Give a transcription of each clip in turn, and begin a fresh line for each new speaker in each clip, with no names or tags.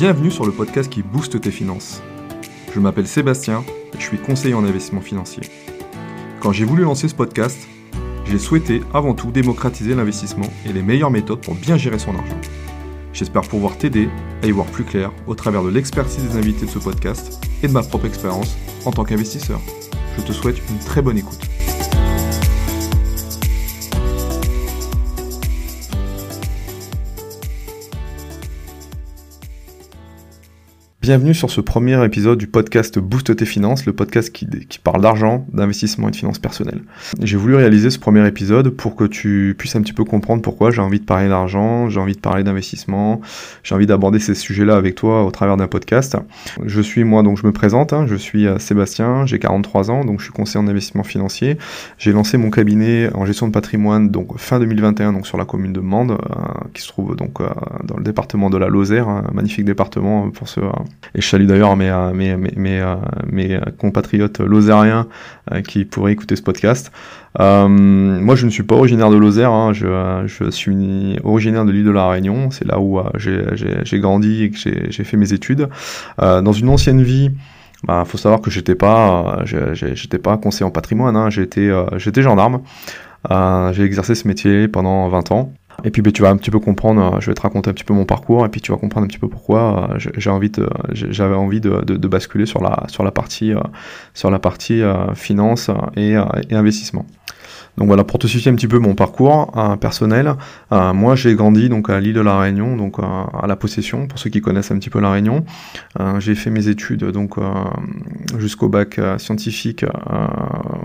Bienvenue sur le podcast qui booste tes finances. Je m'appelle Sébastien et je suis conseiller en investissement financier. Quand j'ai voulu lancer ce podcast, j'ai souhaité avant tout démocratiser l'investissement et les meilleures méthodes pour bien gérer son argent. J'espère pouvoir t'aider à y voir plus clair au travers de l'expertise des invités de ce podcast et de ma propre expérience en tant qu'investisseur. Je te souhaite une très bonne écoute. Bienvenue sur ce premier épisode du podcast Boost tes finances, le podcast qui, parle d'argent, d'investissement et de finances personnelles. J'ai voulu réaliser ce premier épisode pour que tu puisses un petit peu comprendre pourquoi j'ai envie de parler d'argent, j'ai envie de parler d'investissement, j'ai envie d'aborder ces sujets-là avec toi au travers d'un podcast. Je suis moi, donc je me présente, hein, je suis euh, Sébastien, j'ai 43 ans, donc je suis conseiller en investissement financier. J'ai lancé mon cabinet en gestion de patrimoine donc fin 2021 donc sur la commune de Mende, euh, qui se trouve donc euh, dans le département de la Lozère, un magnifique département pour ceux et je salue d'ailleurs mes, euh, mes, mes, mes, euh, mes compatriotes lozériens euh, qui pourraient écouter ce podcast. Euh, moi, je ne suis pas originaire de Lozère, hein, je, suis originaire de l'île de la Réunion, c'est là où j'ai grandi et que j'ai fait mes études. Euh, dans une ancienne vie, bah, faut savoir que j'étais pas, j'étais pas conseiller en patrimoine, hein, j'étais gendarme. j'ai exercé ce métier pendant 20 ans. Et puis ben, tu vas un petit peu comprendre, euh, je vais te raconter un petit peu mon parcours, et puis tu vas comprendre un petit peu pourquoi euh, j'avais envie de, basculer sur la, partie, euh, sur la partie finance et, et investissement. Donc voilà, pour te situer un petit peu mon parcours euh, personnel, euh, moi j'ai grandi donc à l'île de la Réunion, donc euh, à la Possession, pour ceux qui connaissent un petit peu la Réunion. j'ai fait mes études donc jusqu'au bac scientifique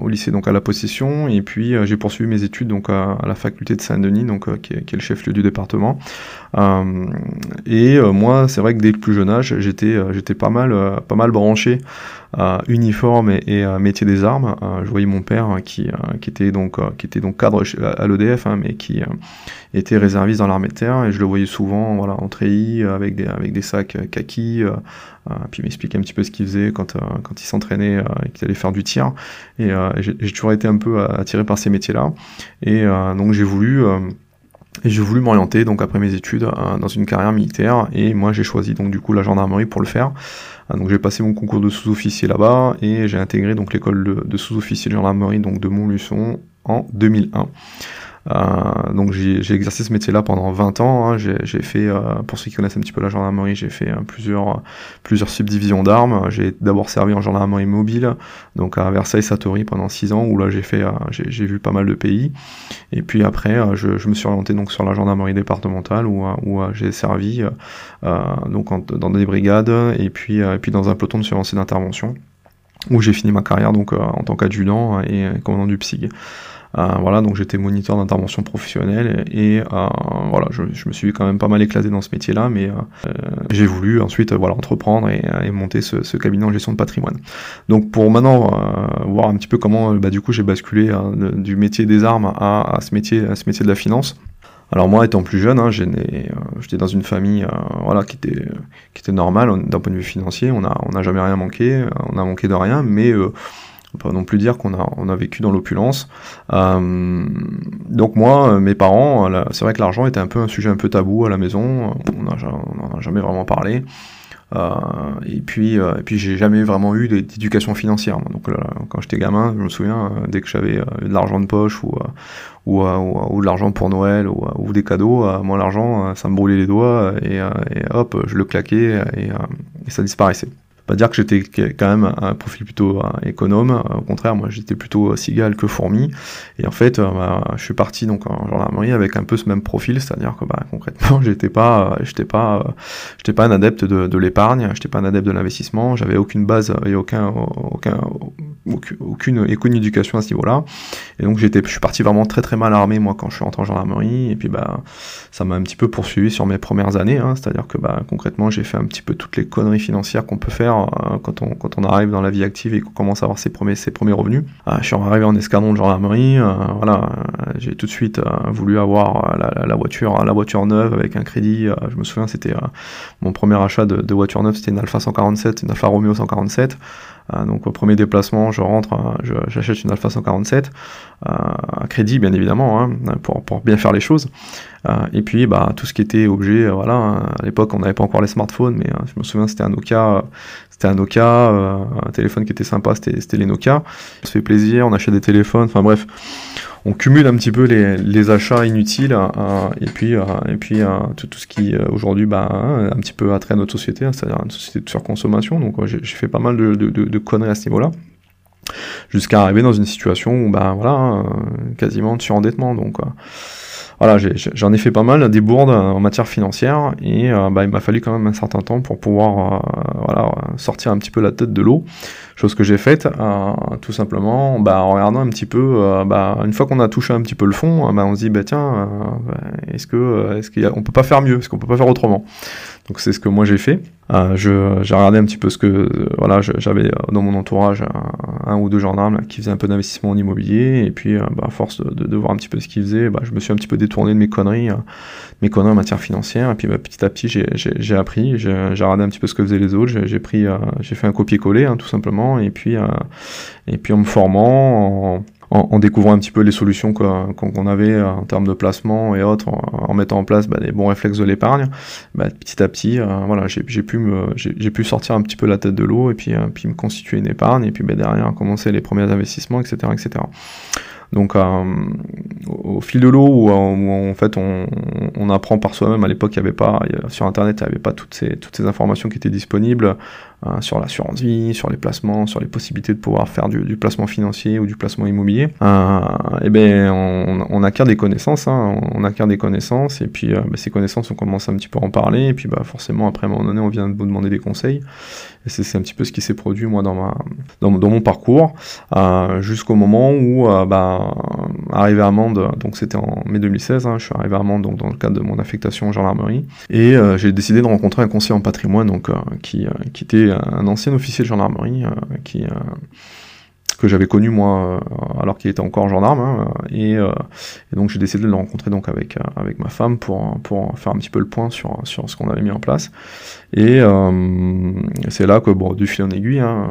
au lycée donc à la Possession, et puis j'ai poursuivi mes études donc à, la faculté de Saint-Denis, donc qui est, qui, est, le chef-lieu du département. et moi, c'est vrai que dès le plus jeune âge, j'étais j'étais pas mal pas mal branché uniforme et, et métier des armes. je voyais mon père qui, qui était donc qui était donc cadre à l'EDF, hein, mais qui était réserviste dans l'armée de terre, et je le voyais souvent, voilà, en treillis avec des avec des sacs kaki, puis il m'expliquait un petit peu ce qu'il faisait quand quand il s'entraînait et qu'il allait faire du tir. Et j'ai toujours été un peu attiré par ces métiers-là, et donc j'ai voulu et j'ai voulu m'orienter donc après mes études dans une carrière militaire et moi j'ai choisi donc du coup la gendarmerie pour le faire. Ah, donc j'ai passé mon concours de sous-officier là-bas et j'ai intégré donc l'école de, de sous-officier de gendarmerie donc de Montluçon en 2001. Euh, donc j'ai exercé ce métier-là pendant 20 ans. Hein. J'ai fait, euh, pour ceux qui connaissent un petit peu la gendarmerie, j'ai fait euh, plusieurs, plusieurs subdivisions d'armes. J'ai d'abord servi en gendarmerie mobile, donc à Versailles-Satory pendant 6 ans, où là j'ai fait, j'ai vu pas mal de pays. Et puis après, je, me suis orienté donc sur la gendarmerie départementale, où, j'ai servi donc dans des brigades et puis, et puis dans un peloton de surveillance d'intervention où j'ai fini ma carrière donc en tant qu'adjudant et commandant du PSIG. Euh, voilà, donc j'étais moniteur d'intervention professionnelle et, euh, voilà, je, me suis quand même pas mal éclaté dans ce métier-là, mais euh, j'ai voulu ensuite voilà entreprendre et, monter ce, cabinet en gestion de patrimoine. Donc pour maintenant voir un petit peu comment bah, du coup j'ai basculé du métier des armes à, ce métier à ce métier de la finance. Alors moi, étant plus jeune, hein, j'étais dans une famille voilà qui était qui était normale d'un point de vue financier. On a on n'a jamais rien manqué, on a manqué de rien, mais on peut non plus dire qu'on a, on a vécu dans l'opulence. Euh, donc moi, mes parents, c'est vrai que l'argent était un peu un sujet un peu tabou à la maison. On n'en a jamais vraiment parlé. Euh, et puis, euh, et puis j'ai jamais vraiment eu d'éducation financière. Donc quand j'étais gamin, je me souviens, dès que j'avais de l'argent de poche ou, ou, ou, de l'argent pour Noël ou, ou des cadeaux, moi l'argent, ça me brûlait les doigts et, hop, je le claquais et ça disparaissait pas dire que j'étais quand même un profil plutôt euh, économe. Euh, au contraire, moi j'étais plutôt euh, cigale que fourmi. Et en fait, bah, je suis parti donc en gendarmerie avec un peu ce même profil, c'est-à-dire que bah, concrètement, j'étais pas, j'étais pas, j'étais pas un adepte de, de l'épargne, j'étais pas un adepte de l'investissement, j'avais aucune base et aucun, aucun, aucune, aucune éducation à ce niveau-là. Et donc j'étais, je suis parti vraiment très très mal armé moi quand je suis rentré en gendarmerie. Et puis bah ça m'a un petit peu poursuivi sur mes premières années. Hein, c'est-à-dire que bah concrètement j'ai fait un petit peu toutes les conneries financières qu'on peut faire euh, quand on quand on arrive dans la vie active et qu'on commence à avoir ses premiers ses premiers revenus. Euh, je suis arrivé en escadron de gendarmerie. Euh, voilà, j'ai tout de suite voulu avoir la, voiture la voiture neuve avec un crédit. je me souviens c'était mon premier achat de, de voiture neuve c'était une Alfa 147, une Alfa Romeo 147. Donc au premier déplacement, je rentre, j'achète une Alpha 147 à crédit bien évidemment hein, pour, pour bien faire les choses. et puis bah tout ce qui était objet, voilà. à l'époque on n'avait pas encore les smartphones, mais je me souviens c'était un Nokia, c'était un Nokia, un téléphone qui était sympa, c'était les Nokia. Ça se fait plaisir, on achète des téléphones, enfin bref on cumule un petit peu les, achats inutiles euh, et puis euh, et puis euh, tout, ce qui aujourd'hui bah un petit peu attrait notre société, hein, c'est-à-dire une société de surconsommation. Donc j'ai fait pas mal de, conneries à ce niveau-là jusqu'à arriver dans une situation où bah voilà quasiment de surendettement donc voilà, j'en ai, fait pas mal des bourdes en matière financière et bah, il m'a fallu quand même un certain temps pour pouvoir voilà, sortir un petit peu la tête de l'eau. Chose que j'ai faite, euh, tout simplement, bah, en regardant un petit peu, euh, bah, une fois qu'on a touché un petit peu le fond, euh, bah, on se dit, bah, tiens, est-ce qu'on peut pas faire mieux, est-ce qu'on peut pas faire autrement? Donc c'est ce que moi j'ai fait. j'ai regardé un petit peu ce que, voilà, j'avais dans mon entourage un, ou deux gendarmes qui faisaient un peu d'investissement en immobilier, et puis, à force de, voir un petit peu ce qu'ils faisaient, je me suis un petit peu détourné de mes conneries, mes conneries en matière financière, et puis petit à petit j'ai, appris, j'ai, regardé un petit peu ce que faisaient les autres, j'ai, j'ai pris, j'ai fait un copier-coller, hein, tout simplement et puis, euh, et puis en me formant, en, découvrant un petit peu les solutions qu'on avait euh, en termes de placement et autres, en, mettant en place bah, des bons réflexes de l'épargne, bah, petit à petit, euh, voilà, j'ai pu j'ai pu sortir un petit peu la tête de l'eau et puis, puis me constituer une épargne et puis bah, derrière commencer les premiers investissements, etc., etc. Donc au fil de l'eau, où, en fait on, on apprend par soi-même, à l'époque il n'y avait pas, sur internet il n'y avait pas toutes ces, toutes ces informations qui étaient disponibles euh, sur l'assurance vie, sur les placements, sur les possibilités de pouvoir faire du, placement financier ou du placement immobilier. Euh, et ben on, acquiert des connaissances, hein, on acquiert des connaissances et puis euh, ben, ces connaissances on commence un petit peu à en parler et puis bah forcément après un moment donné on vient de vous demander des conseils. Et c'est un petit peu ce qui s'est produit moi dans mon parcours euh, jusqu'au moment où bah arrivé à Mende, donc c'était en mai 2016, hein, je suis arrivé à Mende donc, dans le cadre de mon affectation en gendarmerie, et euh, j'ai décidé de rencontrer un conseiller en patrimoine donc, euh, euh, qui était un ancien officier de gendarmerie qui que j'avais connu moi euh, alors qu'il était encore gendarme hein, et, euh, et, donc j'ai décidé de le rencontrer donc avec euh, avec ma femme pour pour faire un petit peu le point sur sur ce qu'on avait mis en place. Et c'est là que bon du fil en aiguille hein,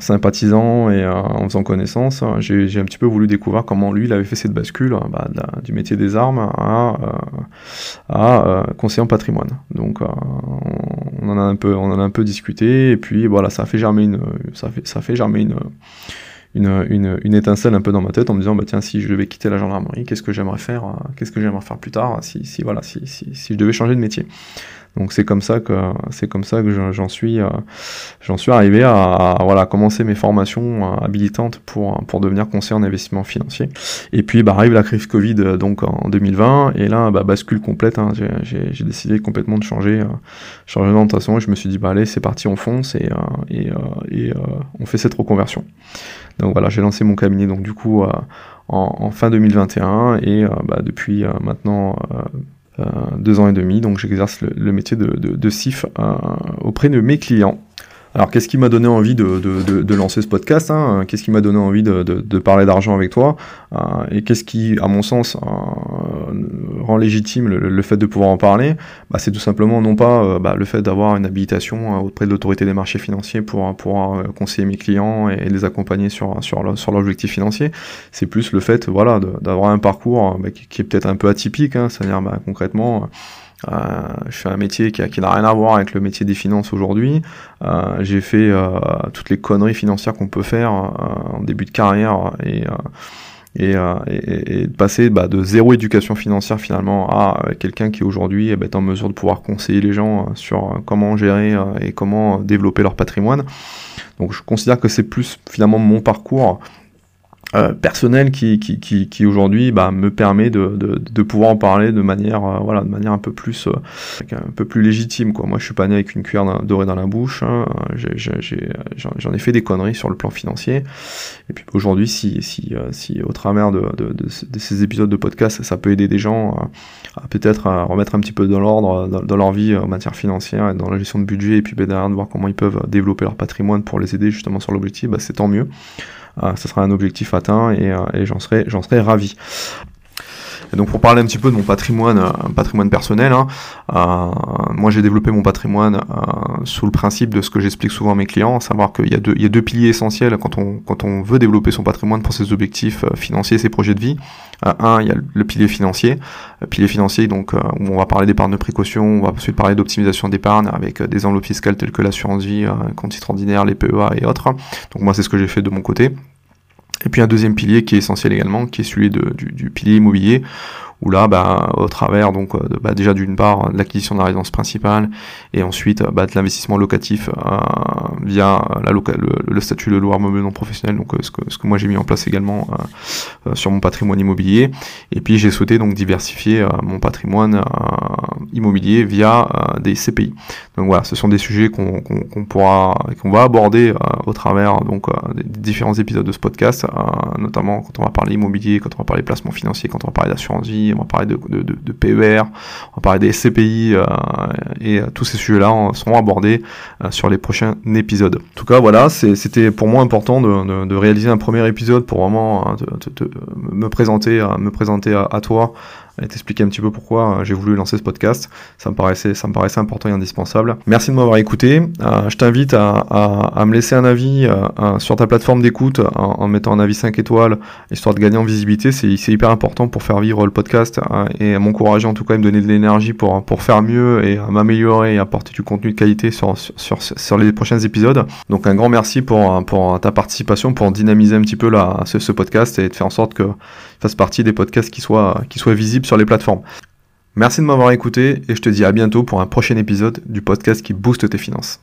sympathisant et en faisant connaissance j'ai un petit peu voulu découvrir comment lui il avait fait cette bascule bah, du métier des armes à à conseiller en patrimoine. Donc on en a un peu on en a un peu discuté et puis voilà ça a fait germer ça fait ça fait germer une une, étincelle un peu dans ma tête en me disant bah tiens si je devais quitter la gendarmerie qu'est-ce que j'aimerais faire euh, qu'est-ce que j'aimerais faire plus tard si, si voilà si, si, si, je devais changer de métier donc c'est comme ça que c'est comme ça que j'en suis euh, j'en suis arrivé à, voilà commencer mes formations euh, habilitantes pour pour devenir conseiller en investissement financier. Et puis bah arrive la crise Covid donc en 2020 et là bah, bascule complète hein, j'ai décidé complètement de changer changer d'orientation. Et je me suis dit bah allez c'est parti on fonce et et, on fait cette reconversion. Donc voilà, j'ai lancé mon cabinet donc du coup euh, en, fin 2021 et euh, bah, depuis euh, maintenant deux ans et demi, donc j'exerce le, métier de, de, CIF auprès de mes clients. Alors, qu'est-ce qui m'a donné envie de, de, de, lancer ce podcast hein? Qu'est-ce qui m'a donné envie de, parler d'argent avec toi? Euh, Et qu'est-ce qui, à mon sens, euh, rend légitime le, fait de pouvoir en parler bah, C'est tout simplement non pas euh, bah, le fait d'avoir une habilitation auprès de l'autorité des marchés financiers pour pouvoir conseiller mes clients et, les accompagner sur, sur, sur l'objectif financier. C'est plus le fait voilà, d'avoir un parcours bah, qui, est peut-être un peu atypique, hein, c'est-à-dire concrètement euh, je fais un métier qui, n'a rien à voir avec le métier des finances aujourd'hui. Euh, j'ai fait euh, toutes les conneries financières qu'on peut faire en début de carrière et et, et, de passer bah, de zéro éducation financière finalement à quelqu'un qui aujourd'hui eh ben, est en mesure de pouvoir conseiller les gens sur comment gérer et comment développer leur patrimoine. Donc je considère que c'est plus finalement mon parcours euh, personnel qui, qui, qui, qui aujourd'hui bah, me permet de, de, de, pouvoir en parler de manière euh, voilà de manière un peu plus euh, un peu plus légitime quoi. Moi je suis pas né avec une cuillère dorée dans la bouche hein. j'en ai, fait des conneries sur le plan financier. Et puis aujourd'hui si si si au travers de, de, ces épisodes de podcast ça peut aider des gens à, peut-être remettre un petit peu de l'ordre dans, leur vie en matière financière et dans la gestion de budget et puis bah, derrière de voir comment ils peuvent développer leur patrimoine pour les aider justement sur l'objectif bah, c'est tant mieux ça euh, sera un objectif atteint et, euh, j'en serai, j'en serai ravi. Et donc pour parler un petit peu de mon patrimoine, un patrimoine personnel, hein, moi j'ai développé mon patrimoine sous le principe de ce que j'explique souvent à mes clients, à savoir qu'il y, a deux, y a deux piliers essentiels quand on, quand on veut développer son patrimoine pour ses objectifs financiers, ses projets de vie. un, il y a le pilier financier, le pilier financier donc où on va parler d'épargne de précaution, on va ensuite parler d'optimisation d'épargne avec des enveloppes fiscales telles que l'assurance vie, compte titre ordinaire, les PEA et autres. Donc moi c'est ce que j'ai fait de mon côté. Et puis un deuxième pilier qui est essentiel également, qui est celui du, du, pilier immobilier, où là, bah, au travers donc euh, bah, déjà d'une part de l'acquisition de la résidence principale et ensuite bah, de l'investissement locatif euh, via la le, statut de loueur meublé non professionnel, donc euh, ce, que, ce que moi j'ai mis en place également sur mon patrimoine immobilier. Et puis j'ai souhaité donc diversifier mon patrimoine immobilier via des CPI. Donc voilà, ce sont des sujets qu'on pourra, qu'on va aborder au travers donc des différents épisodes de ce podcast, notamment quand on va parler immobilier, quand on va parler placement financier, quand on va parler d'assurance vie on va parler de, PER, on va parler des SCPI, euh, et euh, tous ces sujets-là seront abordés euh, sur les prochains épisodes. En tout cas, voilà, c'était pour moi important de, réaliser un premier épisode pour vraiment me présenter, me présenter à toi et t'expliquer un petit peu pourquoi euh, j'ai voulu lancer ce podcast. Ça me paraissait, ça me paraissait important et indispensable. Merci de m'avoir écouté. Euh, je t'invite à, à, à, me laisser un avis euh, sur ta plateforme d'écoute en, mettant un avis 5 étoiles, histoire de gagner en visibilité. C'est hyper important pour faire vivre le podcast et à m'encourager en tout cas à me donner de l'énergie pour, pour faire mieux et m'améliorer et apporter du contenu de qualité sur, sur, sur, les prochains épisodes. Donc un grand merci pour, pour ta participation, pour dynamiser un petit peu la, ce, ce podcast et de faire en sorte que fasse partie des podcasts qui soient, qui soient visibles sur les plateformes. Merci de m'avoir écouté et je te dis à bientôt pour un prochain épisode du podcast qui booste tes finances.